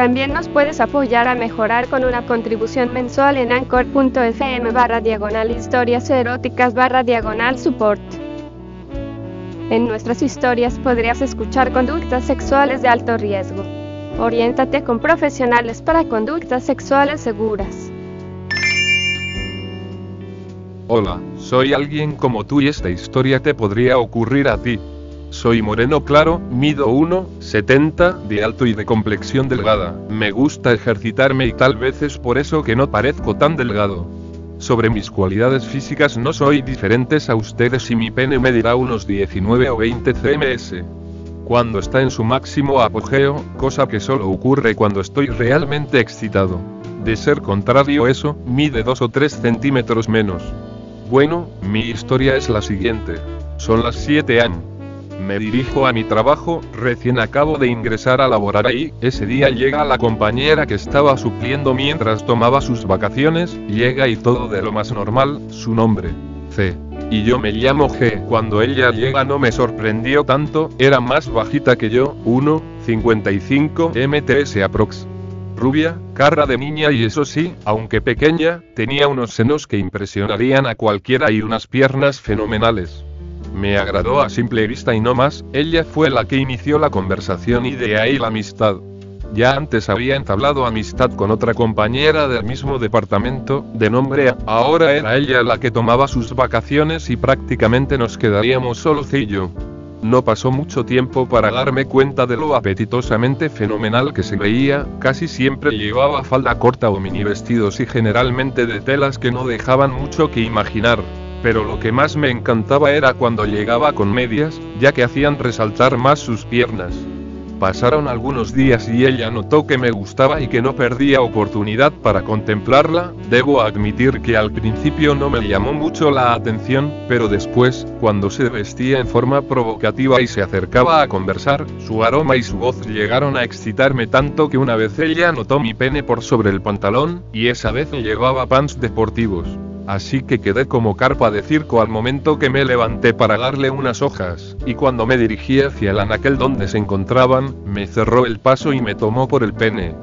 También nos puedes apoyar a mejorar con una contribución mensual en anchor.fm barra diagonal historias eróticas barra diagonal support. En nuestras historias podrías escuchar conductas sexuales de alto riesgo. Oriéntate con profesionales para conductas sexuales seguras. Hola, soy alguien como tú y esta historia te podría ocurrir a ti. Soy moreno claro, mido 1,70 de alto y de complexión delgada. Me gusta ejercitarme y tal vez es por eso que no parezco tan delgado. Sobre mis cualidades físicas no soy diferentes a ustedes y mi pene me dirá unos 19 o 20 cms. Cuando está en su máximo apogeo, cosa que solo ocurre cuando estoy realmente excitado. De ser contrario eso, mide 2 o 3 centímetros menos. Bueno, mi historia es la siguiente. Son las 7 am. Me dirijo a mi trabajo, recién acabo de ingresar a laborar ahí, ese día llega la compañera que estaba supliendo mientras tomaba sus vacaciones, llega y todo de lo más normal, su nombre, C. Y yo me llamo G. Cuando ella llega no me sorprendió tanto, era más bajita que yo, 1,55 mts aprox. Rubia, cara de niña y eso sí, aunque pequeña, tenía unos senos que impresionarían a cualquiera y unas piernas fenomenales. Me agradó a simple vista y no más, ella fue la que inició la conversación y de ahí la amistad. Ya antes había entablado amistad con otra compañera del mismo departamento, de nombre A. Ahora era ella la que tomaba sus vacaciones y prácticamente nos quedaríamos solo y yo. No pasó mucho tiempo para darme cuenta de lo apetitosamente fenomenal que se veía, casi siempre llevaba falda corta o mini vestidos y generalmente de telas que no dejaban mucho que imaginar pero lo que más me encantaba era cuando llegaba con medias, ya que hacían resaltar más sus piernas. Pasaron algunos días y ella notó que me gustaba y que no perdía oportunidad para contemplarla, debo admitir que al principio no me llamó mucho la atención, pero después, cuando se vestía en forma provocativa y se acercaba a conversar, su aroma y su voz llegaron a excitarme tanto que una vez ella notó mi pene por sobre el pantalón, y esa vez llevaba pants deportivos así que quedé como carpa de circo al momento que me levanté para darle unas hojas, y cuando me dirigí hacia el anaquel donde se encontraban, me cerró el paso y me tomó por el pene.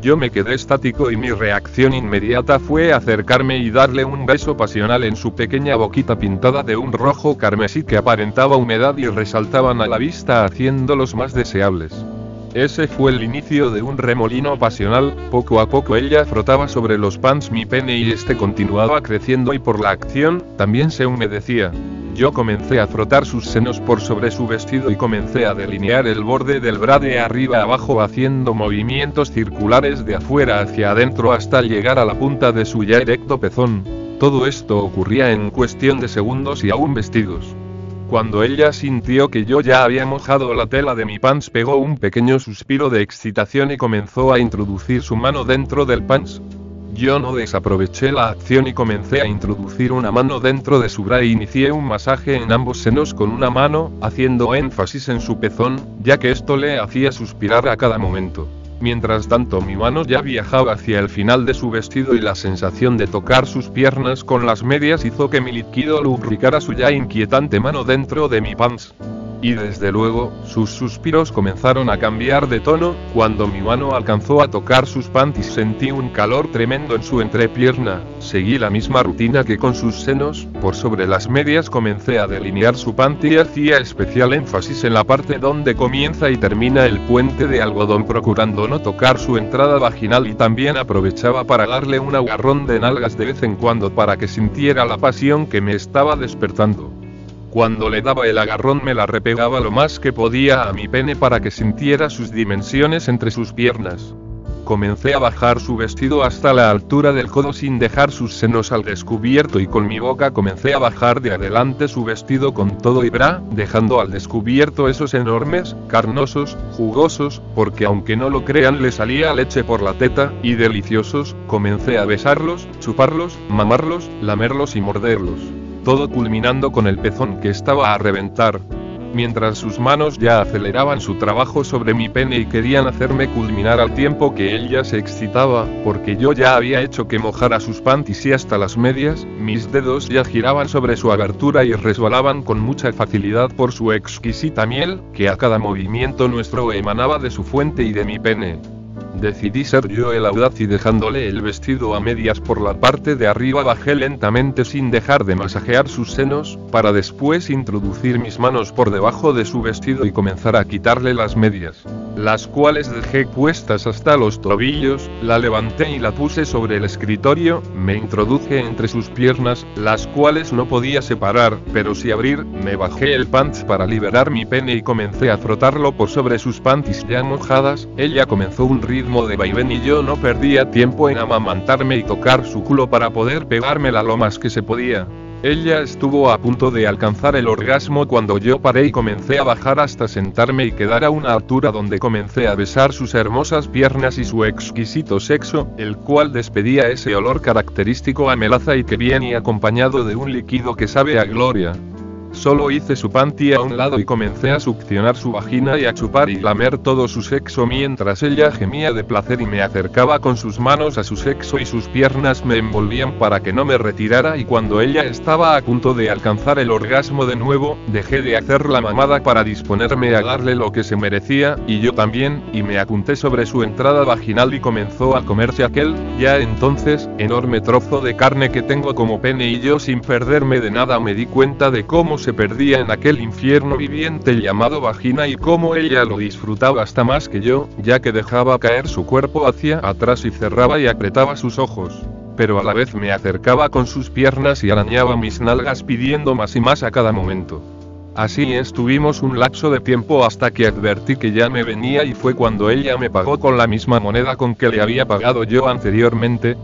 Yo me quedé estático y mi reacción inmediata fue acercarme y darle un beso pasional en su pequeña boquita pintada de un rojo carmesí que aparentaba humedad y resaltaban a la vista haciéndolos más deseables. Ese fue el inicio de un remolino pasional, poco a poco ella frotaba sobre los pants mi pene y este continuaba creciendo y por la acción, también se humedecía. Yo comencé a frotar sus senos por sobre su vestido y comencé a delinear el borde del bra de arriba abajo haciendo movimientos circulares de afuera hacia adentro hasta llegar a la punta de su ya erecto pezón. Todo esto ocurría en cuestión de segundos y aún vestidos. Cuando ella sintió que yo ya había mojado la tela de mi pants pegó un pequeño suspiro de excitación y comenzó a introducir su mano dentro del pants. Yo no desaproveché la acción y comencé a introducir una mano dentro de su bra e inicié un masaje en ambos senos con una mano, haciendo énfasis en su pezón, ya que esto le hacía suspirar a cada momento. Mientras tanto mi mano ya viajaba hacia el final de su vestido y la sensación de tocar sus piernas con las medias hizo que mi líquido lubricara su ya inquietante mano dentro de mi pants. Y desde luego, sus suspiros comenzaron a cambiar de tono, cuando mi mano alcanzó a tocar sus panties. Sentí un calor tremendo en su entrepierna, seguí la misma rutina que con sus senos, por sobre las medias comencé a delinear su panty y hacía especial énfasis en la parte donde comienza y termina el puente de algodón procurando no tocar su entrada vaginal y también aprovechaba para darle un agarrón de nalgas de vez en cuando para que sintiera la pasión que me estaba despertando. Cuando le daba el agarrón me la repegaba lo más que podía a mi pene para que sintiera sus dimensiones entre sus piernas. comencé a bajar su vestido hasta la altura del codo sin dejar sus senos al descubierto y con mi boca comencé a bajar de adelante su vestido con todo y bra, dejando al descubierto esos enormes, carnosos, jugosos, porque aunque no lo crean le salía leche por la teta, y deliciosos, comencé a besarlos, chuparlos, mamarlos, lamerlos y morderlos. Todo culminando con el pezón que estaba a reventar mientras sus manos ya aceleraban su trabajo sobre mi pene y querían hacerme culminar al tiempo que él ya se excitaba, porque yo ya había hecho que mojara sus panties y hasta las medias, mis dedos ya giraban sobre su abertura y resbalaban con mucha facilidad por su exquisita miel, que a cada movimiento nuestro emanaba de su fuente y de mi pene. Decidí ser yo el audaz y dejándole el vestido a medias por la parte de arriba bajé lentamente sin dejar de masajear sus senos, para después introducir mis manos por debajo de su vestido y comenzar a quitarle las medias, las cuales dejé puestas hasta los tobillos, la levanté y la puse sobre el escritorio, me introduje entre sus piernas, las cuales no podía separar, pero sí abrir, me bajé el pants para liberar mi pene y comencé a frotarlo por sobre sus panties ya mojadas, ella comenzó un de vaivén y yo no perdía tiempo en amamantarme y tocar su culo para poder pegármela lo más que se podía. Ella estuvo a punto de alcanzar el orgasmo cuando yo paré y comencé a bajar hasta sentarme y quedar a una altura donde comencé a besar sus hermosas piernas y su exquisito sexo, el cual despedía ese olor característico a melaza y que viene acompañado de un líquido que sabe a gloria. Solo hice su panty a un lado y comencé a succionar su vagina y a chupar y lamer todo su sexo mientras ella gemía de placer y me acercaba con sus manos a su sexo y sus piernas me envolvían para que no me retirara y cuando ella estaba a punto de alcanzar el orgasmo de nuevo, dejé de hacer la mamada para disponerme a darle lo que se merecía, y yo también, y me apunté sobre su entrada vaginal y comenzó a comerse aquel, ya entonces, enorme trozo de carne que tengo como pene y yo sin perderme de nada me di cuenta de cómo se perdía en aquel infierno viviente llamado vagina y cómo ella lo disfrutaba hasta más que yo, ya que dejaba caer su cuerpo hacia atrás y cerraba y apretaba sus ojos. Pero a la vez me acercaba con sus piernas y arañaba mis nalgas pidiendo más y más a cada momento. Así estuvimos un lapso de tiempo hasta que advertí que ya me venía y fue cuando ella me pagó con la misma moneda con que le había pagado yo anteriormente.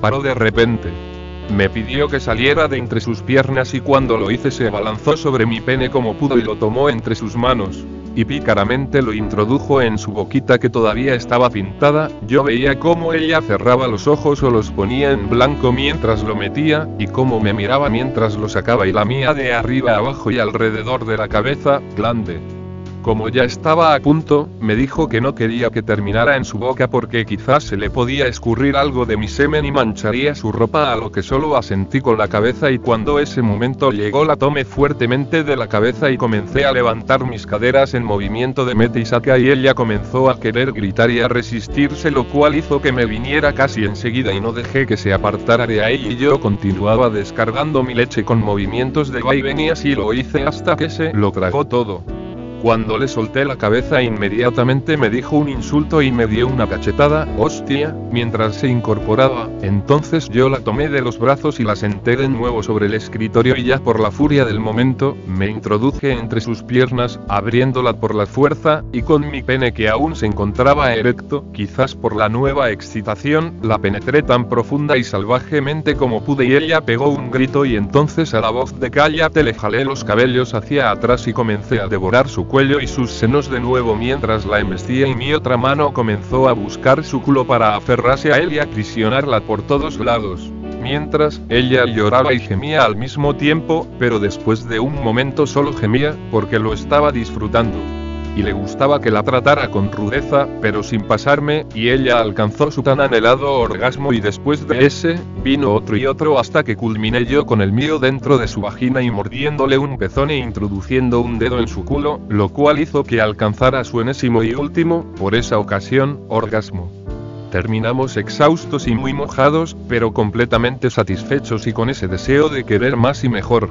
Paró de repente. Me pidió que saliera de entre sus piernas y cuando lo hice se abalanzó sobre mi pene como pudo y lo tomó entre sus manos. Y pícaramente lo introdujo en su boquita que todavía estaba pintada, yo veía cómo ella cerraba los ojos o los ponía en blanco mientras lo metía, y cómo me miraba mientras lo sacaba y la mía de arriba abajo y alrededor de la cabeza, grande. Como ya estaba a punto, me dijo que no quería que terminara en su boca porque quizás se le podía escurrir algo de mi semen y mancharía su ropa a lo que solo asentí con la cabeza y cuando ese momento llegó la tomé fuertemente de la cabeza y comencé a levantar mis caderas en movimiento de mete y saca y ella comenzó a querer gritar y a resistirse lo cual hizo que me viniera casi enseguida y no dejé que se apartara de ahí y yo continuaba descargando mi leche con movimientos de vaivén y así lo hice hasta que se lo tragó todo. Cuando le solté la cabeza inmediatamente me dijo un insulto y me dio una cachetada, hostia, mientras se incorporaba, entonces yo la tomé de los brazos y la senté de nuevo sobre el escritorio y ya por la furia del momento, me introduje entre sus piernas, abriéndola por la fuerza, y con mi pene que aún se encontraba erecto, quizás por la nueva excitación, la penetré tan profunda y salvajemente como pude y ella pegó un grito y entonces a la voz de cállate le jalé los cabellos hacia atrás y comencé a devorar su cuello y sus senos de nuevo mientras la embestía y mi otra mano comenzó a buscar su culo para aferrarse a él y aprisionarla por todos lados. Mientras, ella lloraba y gemía al mismo tiempo, pero después de un momento solo gemía, porque lo estaba disfrutando y le gustaba que la tratara con rudeza, pero sin pasarme, y ella alcanzó su tan anhelado orgasmo y después de ese, vino otro y otro hasta que culminé yo con el mío dentro de su vagina y mordiéndole un pezón e introduciendo un dedo en su culo, lo cual hizo que alcanzara su enésimo y último, por esa ocasión, orgasmo. Terminamos exhaustos y muy mojados, pero completamente satisfechos y con ese deseo de querer más y mejor.